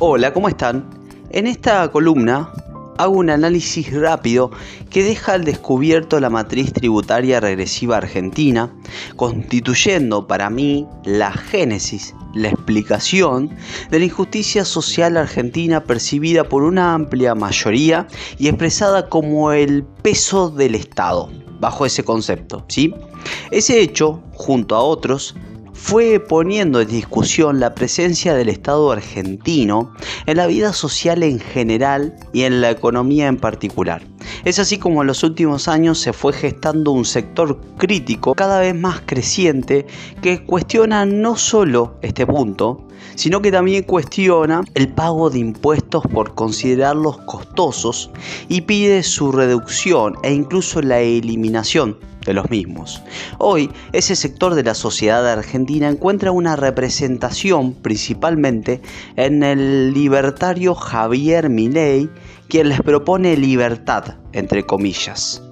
Hola, ¿cómo están? En esta columna hago un análisis rápido que deja al descubierto la matriz tributaria regresiva argentina, constituyendo para mí la génesis, la explicación de la injusticia social argentina percibida por una amplia mayoría y expresada como el peso del Estado, bajo ese concepto, ¿sí? Ese hecho, junto a otros, fue poniendo en discusión la presencia del Estado argentino en la vida social en general y en la economía en particular. Es así como en los últimos años se fue gestando un sector crítico cada vez más creciente que cuestiona no solo este punto, sino que también cuestiona el pago de impuestos por considerarlos costosos y pide su reducción e incluso la eliminación de los mismos. Hoy, ese sector de la sociedad argentina encuentra una representación principalmente en el libertario Javier Milei, quien les propone libertad, entre comillas.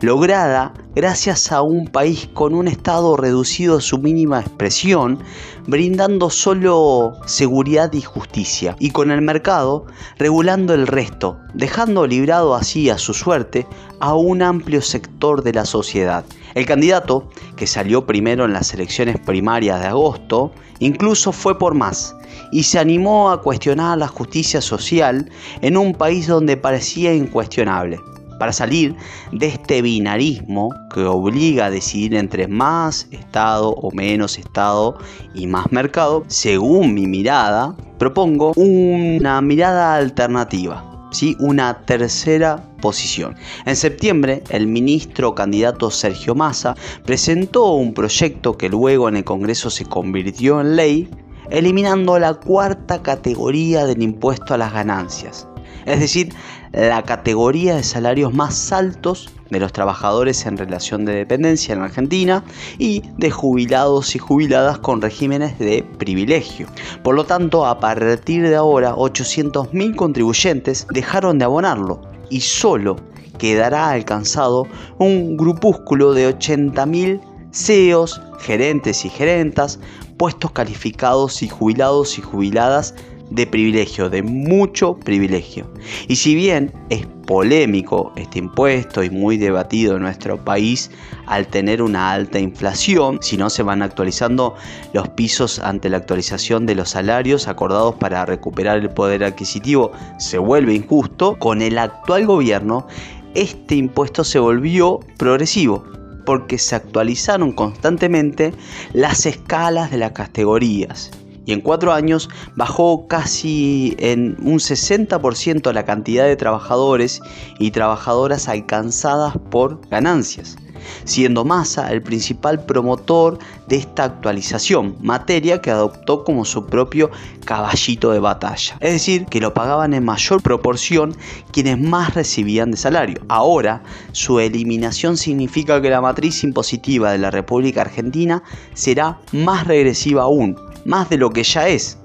Lograda gracias a un país con un Estado reducido a su mínima expresión, brindando solo seguridad y justicia, y con el mercado regulando el resto, dejando librado así a su suerte a un amplio sector de la sociedad. El candidato, que salió primero en las elecciones primarias de agosto, incluso fue por más y se animó a cuestionar la justicia social en un país donde parecía incuestionable para salir de este binarismo que obliga a decidir entre más Estado o menos Estado y más mercado, según mi mirada, propongo una mirada alternativa. ¿Sí? una tercera posición. En septiembre, el ministro candidato Sergio Massa presentó un proyecto que luego en el Congreso se convirtió en ley, eliminando la cuarta categoría del impuesto a las ganancias, es decir, la categoría de salarios más altos de los trabajadores en relación de dependencia en Argentina y de jubilados y jubiladas con regímenes de privilegio. Por lo tanto, a partir de ahora, 800.000 contribuyentes dejaron de abonarlo y solo quedará alcanzado un grupúsculo de 80.000 CEOs, gerentes y gerentas, puestos calificados y jubilados y jubiladas de privilegio, de mucho privilegio. Y si bien es polémico este impuesto y muy debatido en nuestro país al tener una alta inflación, si no se van actualizando los pisos ante la actualización de los salarios acordados para recuperar el poder adquisitivo, se vuelve injusto, con el actual gobierno este impuesto se volvió progresivo porque se actualizaron constantemente las escalas de las categorías y en cuatro años bajó casi en un 60% la cantidad de trabajadores y trabajadoras alcanzadas por ganancias, siendo Massa el principal promotor de esta actualización, materia que adoptó como su propio caballito de batalla. Es decir, que lo pagaban en mayor proporción quienes más recibían de salario. Ahora, su eliminación significa que la matriz impositiva de la República Argentina será más regresiva aún, más de lo que ya es,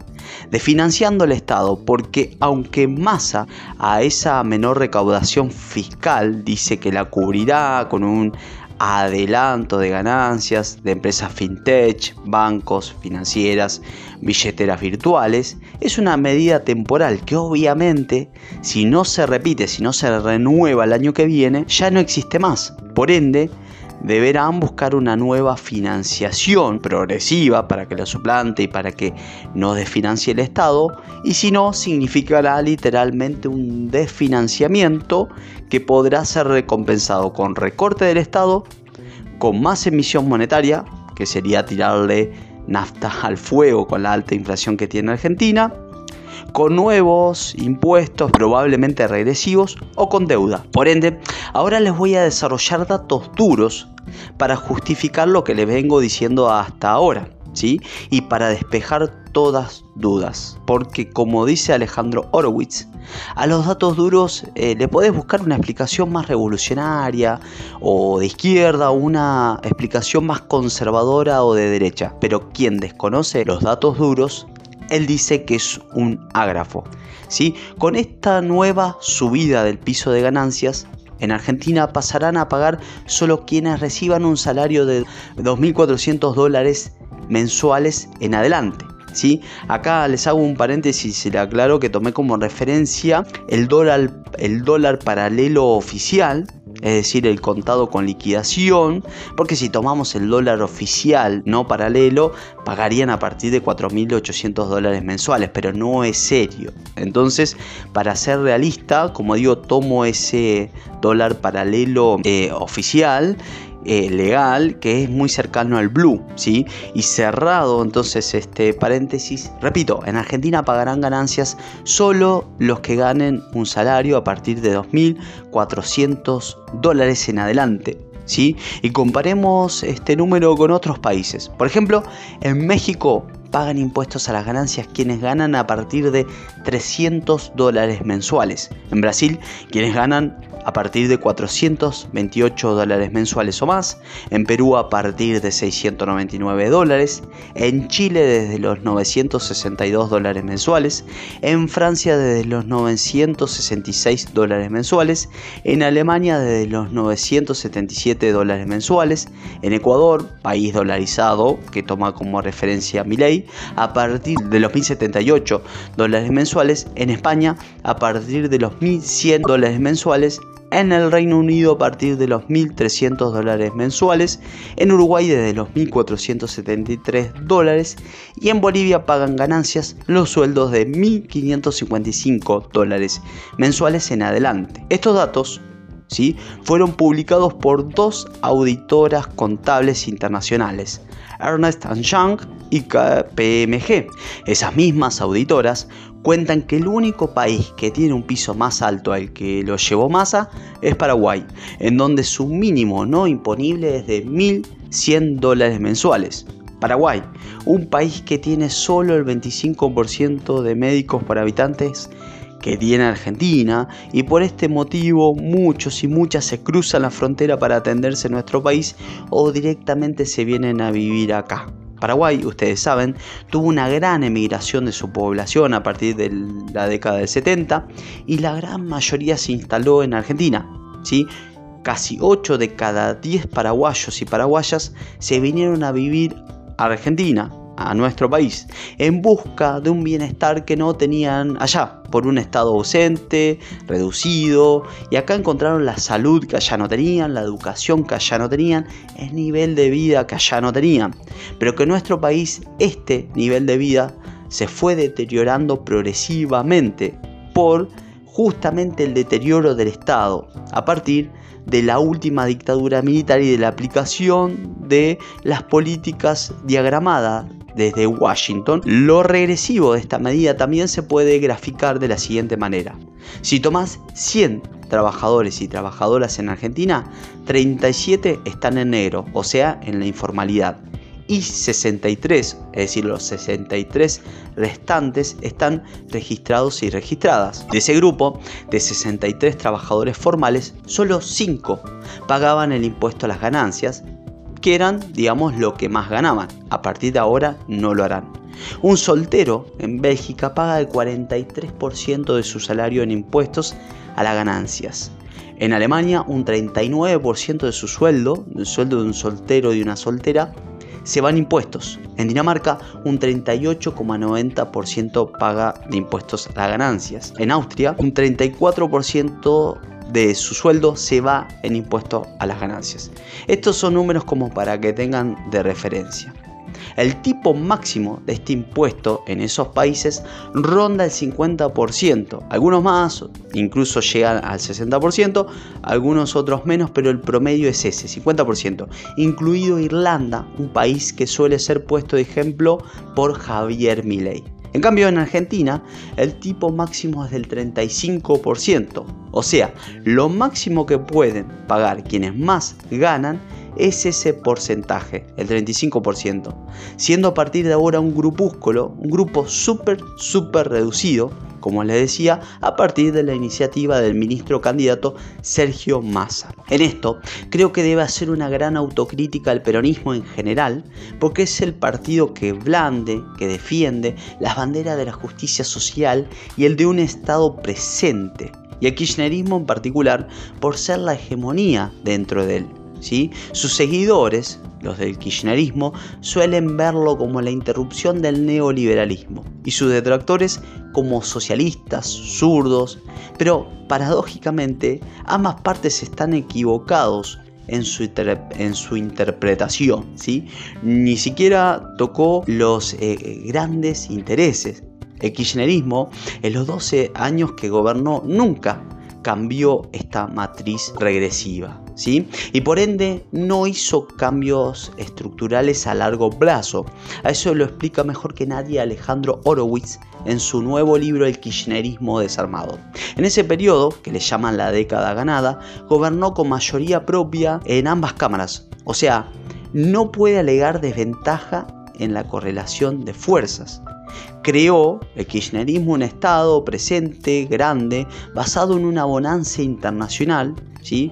desfinanciando el Estado, porque aunque Massa a esa menor recaudación fiscal dice que la cubrirá con un adelanto de ganancias de empresas fintech, bancos, financieras, billeteras virtuales, es una medida temporal que obviamente si no se repite, si no se renueva el año que viene, ya no existe más. Por ende, deberán buscar una nueva financiación progresiva para que la suplante y para que no desfinancie el Estado, y si no, significará literalmente un desfinanciamiento que podrá ser recompensado con recorte del Estado, con más emisión monetaria, que sería tirarle nafta al fuego con la alta inflación que tiene Argentina, con nuevos impuestos probablemente regresivos o con deuda. Por ende, ahora les voy a desarrollar datos duros para justificar lo que les vengo diciendo hasta ahora, ¿sí? Y para despejar todas dudas, porque como dice Alejandro Horowitz, a los datos duros eh, le podés buscar una explicación más revolucionaria o de izquierda, una explicación más conservadora o de derecha, pero quien desconoce los datos duros él dice que es un ágrafo. ¿sí? Con esta nueva subida del piso de ganancias, en Argentina pasarán a pagar solo quienes reciban un salario de 2.400 dólares mensuales en adelante. ¿sí? Acá les hago un paréntesis y le aclaro que tomé como referencia el dólar, el dólar paralelo oficial, es decir, el contado con liquidación, porque si tomamos el dólar oficial no paralelo, pagarían a partir de 4.800 dólares mensuales, pero no es serio. Entonces, para ser realista, como digo, tomo ese dólar paralelo eh, oficial eh, legal que es muy cercano al blue, ¿sí? Y cerrado entonces este paréntesis, repito, en Argentina pagarán ganancias solo los que ganen un salario a partir de 2.400 dólares en adelante. ¿Sí? Y comparemos este número con otros países. Por ejemplo, en México pagan impuestos a las ganancias quienes ganan a partir de 300 dólares mensuales. En Brasil, quienes ganan a partir de 428 dólares mensuales o más, en Perú a partir de 699 dólares, en Chile desde los 962 dólares mensuales, en Francia desde los 966 dólares mensuales, en Alemania desde los 977 dólares mensuales, en Ecuador, país dolarizado que toma como referencia mi ley, a partir de los 1078 dólares mensuales, en España a partir de los 1100 dólares mensuales, en el Reino Unido a partir de los 1.300 dólares mensuales, en Uruguay desde los 1.473 dólares y en Bolivia pagan ganancias los sueldos de 1.555 dólares mensuales en adelante. Estos datos ¿sí? fueron publicados por dos auditoras contables internacionales, Ernest Young y KPMG. Esas mismas auditoras cuentan que el único país que tiene un piso más alto al que lo llevó Massa es Paraguay, en donde su mínimo no imponible es de 1.100 dólares mensuales. Paraguay, un país que tiene solo el 25% de médicos por habitantes que tiene Argentina y por este motivo muchos y muchas se cruzan la frontera para atenderse en nuestro país o directamente se vienen a vivir acá. Paraguay, ustedes saben, tuvo una gran emigración de su población a partir de la década del 70 y la gran mayoría se instaló en Argentina. ¿sí? Casi 8 de cada 10 paraguayos y paraguayas se vinieron a vivir a Argentina a nuestro país en busca de un bienestar que no tenían allá, por un estado ausente, reducido, y acá encontraron la salud que allá no tenían, la educación que allá no tenían, el nivel de vida que allá no tenían, pero que en nuestro país este nivel de vida se fue deteriorando progresivamente por justamente el deterioro del Estado a partir de la última dictadura militar y de la aplicación de las políticas diagramadas desde Washington, lo regresivo de esta medida también se puede graficar de la siguiente manera. Si tomás 100 trabajadores y trabajadoras en Argentina, 37 están en negro, o sea, en la informalidad. Y 63, es decir, los 63 restantes están registrados y registradas. De ese grupo de 63 trabajadores formales, solo 5 pagaban el impuesto a las ganancias eran, digamos, lo que más ganaban. A partir de ahora no lo harán. Un soltero en Bélgica paga el 43% de su salario en impuestos a las ganancias. En Alemania un 39% de su sueldo, el sueldo de un soltero y una soltera, se van impuestos. En Dinamarca un 38,90% paga de impuestos a las ganancias. En Austria un 34% de su sueldo se va en impuesto a las ganancias. Estos son números como para que tengan de referencia. El tipo máximo de este impuesto en esos países ronda el 50%, algunos más, incluso llegan al 60%, algunos otros menos, pero el promedio es ese, 50%, incluido Irlanda, un país que suele ser puesto de ejemplo por Javier Milei. En cambio, en Argentina, el tipo máximo es del 35%. O sea, lo máximo que pueden pagar quienes más ganan es ese porcentaje, el 35%, siendo a partir de ahora un grupúsculo, un grupo súper, súper reducido, como les decía, a partir de la iniciativa del ministro candidato Sergio Massa. En esto, creo que debe hacer una gran autocrítica al peronismo en general, porque es el partido que blande, que defiende las banderas de la justicia social y el de un Estado presente, y el kirchnerismo en particular por ser la hegemonía dentro de él. ¿Sí? Sus seguidores, los del kirchnerismo, suelen verlo como la interrupción del neoliberalismo y sus detractores como socialistas, zurdos, pero paradójicamente ambas partes están equivocados en su, interpretación, ¿sí? Ni siquiera tocó los eh, grandes intereses. El kirchnerismo, en los 12 años que gobernó, nunca cambió esta matriz regresiva. ¿Sí? Y por ende no hizo cambios estructurales a largo plazo. A eso lo explica mejor que nadie Alejandro Horowitz en su nuevo libro El Kirchnerismo desarmado. En ese periodo, que le llaman la década ganada, gobernó con mayoría propia en ambas cámaras. O sea, no puede alegar desventaja en la correlación de fuerzas creó el kirchnerismo un Estado presente, grande, basado en una bonanza internacional, ¿sí?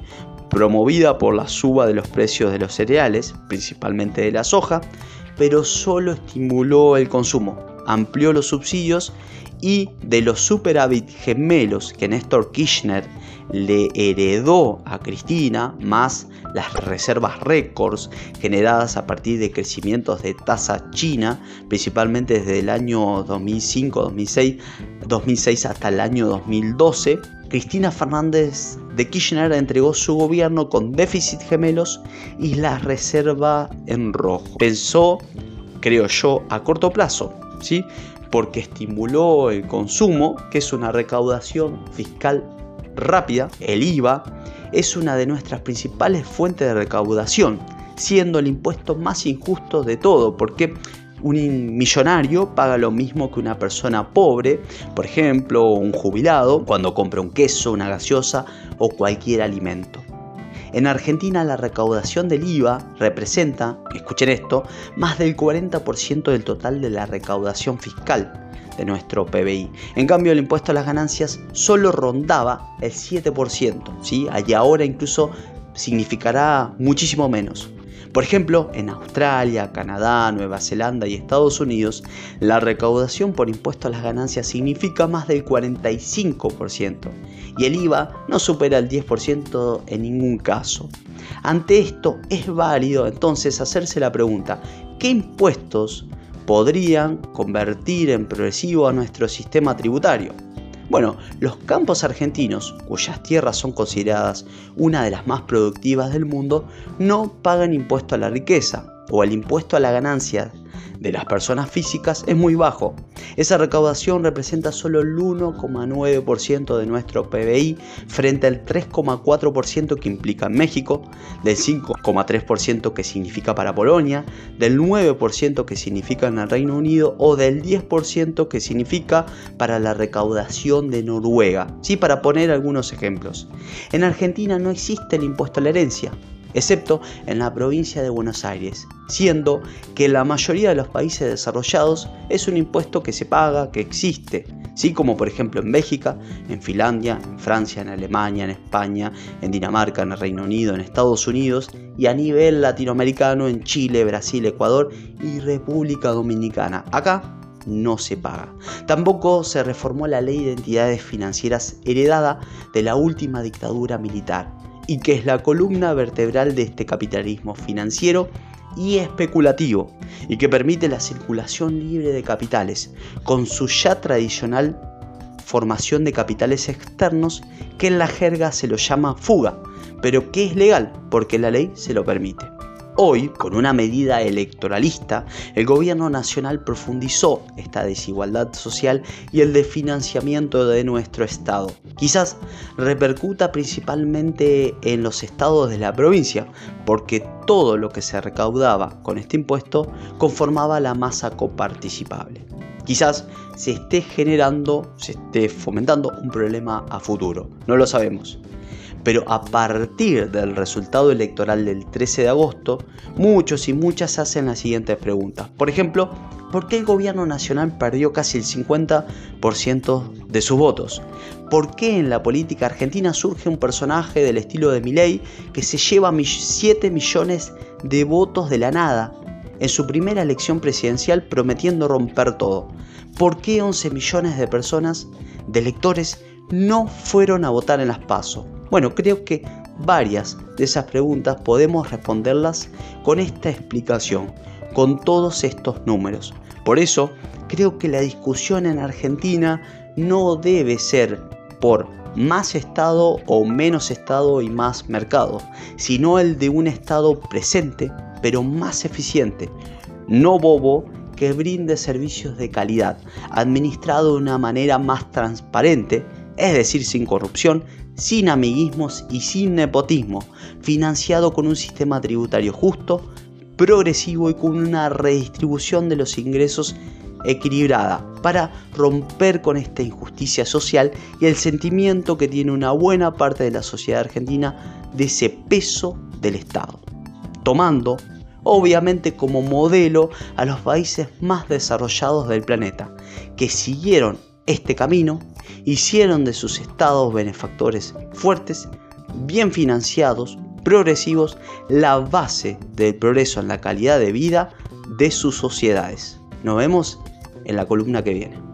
Promovida por la suba de los precios de los cereales, principalmente de la soja, pero solo estimuló el consumo, amplió los subsidios y de los superávit gemelos que Néstor Kirchner le heredó a Cristina, más las reservas récords generadas a partir de crecimientos de tasa china, principalmente desde el año 2005, 2006, 2006 hasta el año 2012, Cristina Fernández de Kirchner entregó su gobierno con déficit gemelos y la reserva en rojo. Pensó, creo yo, a corto plazo, ¿sí? porque estimuló el consumo, que es una recaudación fiscal rápida, el IVA, es una de nuestras principales fuentes de recaudación, siendo el impuesto más injusto de todo, porque un millonario paga lo mismo que una persona pobre, por ejemplo, un jubilado, cuando compra un queso, una gaseosa o cualquier alimento. En Argentina la recaudación del IVA representa, escuchen esto, más del 40% del total de la recaudación fiscal de nuestro PBI. En cambio, el impuesto a las ganancias solo rondaba el 7%, ¿sí? y ahora incluso significará muchísimo menos. Por ejemplo, en Australia, Canadá, Nueva Zelanda y Estados Unidos, la recaudación por impuesto a las ganancias significa más del 45% y el IVA no supera el 10% en ningún caso. Ante esto es válido entonces hacerse la pregunta, ¿qué impuestos podrían convertir en progresivo a nuestro sistema tributario? Bueno, los campos argentinos, cuyas tierras son consideradas una de las más productivas del mundo, no pagan impuesto a la riqueza o el impuesto a la ganancia de las personas físicas es muy bajo. Esa recaudación representa solo el 1,9% de nuestro PBI frente al 3,4% que implica en México, del 5,3% que significa para Polonia, del 9% que significa en el Reino Unido o del 10% que significa para la recaudación de Noruega. Sí, para poner algunos ejemplos. En Argentina no existe el impuesto a la herencia excepto en la provincia de Buenos Aires, siendo que la mayoría de los países desarrollados es un impuesto que se paga, que existe, ¿sí? como por ejemplo en México, en Finlandia, en Francia, en Alemania, en España, en Dinamarca, en el Reino Unido, en Estados Unidos y a nivel latinoamericano en Chile, Brasil, Ecuador y República Dominicana. Acá no se paga. Tampoco se reformó la ley de entidades financieras heredada de la última dictadura militar y que es la columna vertebral de este capitalismo financiero y especulativo y que permite la circulación libre de capitales con su ya tradicional formación de capitales externos que en la jerga se lo llama fuga, pero que es legal porque la ley se lo permite. Hoy, con una medida electoralista, el gobierno nacional profundizó esta desigualdad social y el desfinanciamiento de nuestro Estado. Quizás repercuta principalmente en los estados de la provincia, porque todo lo que se recaudaba con este impuesto conformaba la masa coparticipable. Quizás se esté generando, se esté fomentando un problema a futuro, no lo sabemos. Pero a partir del resultado electoral del 13 de agosto, muchos y muchas hacen las siguientes preguntas. Por ejemplo, ¿por qué el gobierno nacional perdió casi el 50% de sus votos? ¿Por qué en la política argentina surge un personaje del estilo de Milei que se lleva 7 millones de votos de la nada en su primera elección presidencial prometiendo romper todo? ¿Por qué 11 millones de personas, de electores, no fueron a votar en las PASO? Bueno, creo que varias de esas preguntas podemos responderlas con esta explicación, con todos estos números. Por eso, creo que la discusión en Argentina no debe ser por más Estado o menos Estado y más mercado, sino el de un Estado presente, pero más eficiente, no bobo, que brinde servicios de calidad, administrado de una manera más transparente, es decir, sin corrupción, sin amiguismos y sin nepotismo, financiado con un sistema tributario justo, progresivo y con una redistribución de los ingresos equilibrada para romper con esta injusticia social y el sentimiento que tiene una buena parte de la sociedad argentina de ese peso del Estado, tomando obviamente como modelo a los países más desarrollados del planeta, que siguieron este camino, hicieron de sus estados benefactores fuertes, bien financiados, progresivos, la base del progreso en la calidad de vida de sus sociedades. Nos vemos en la columna que viene.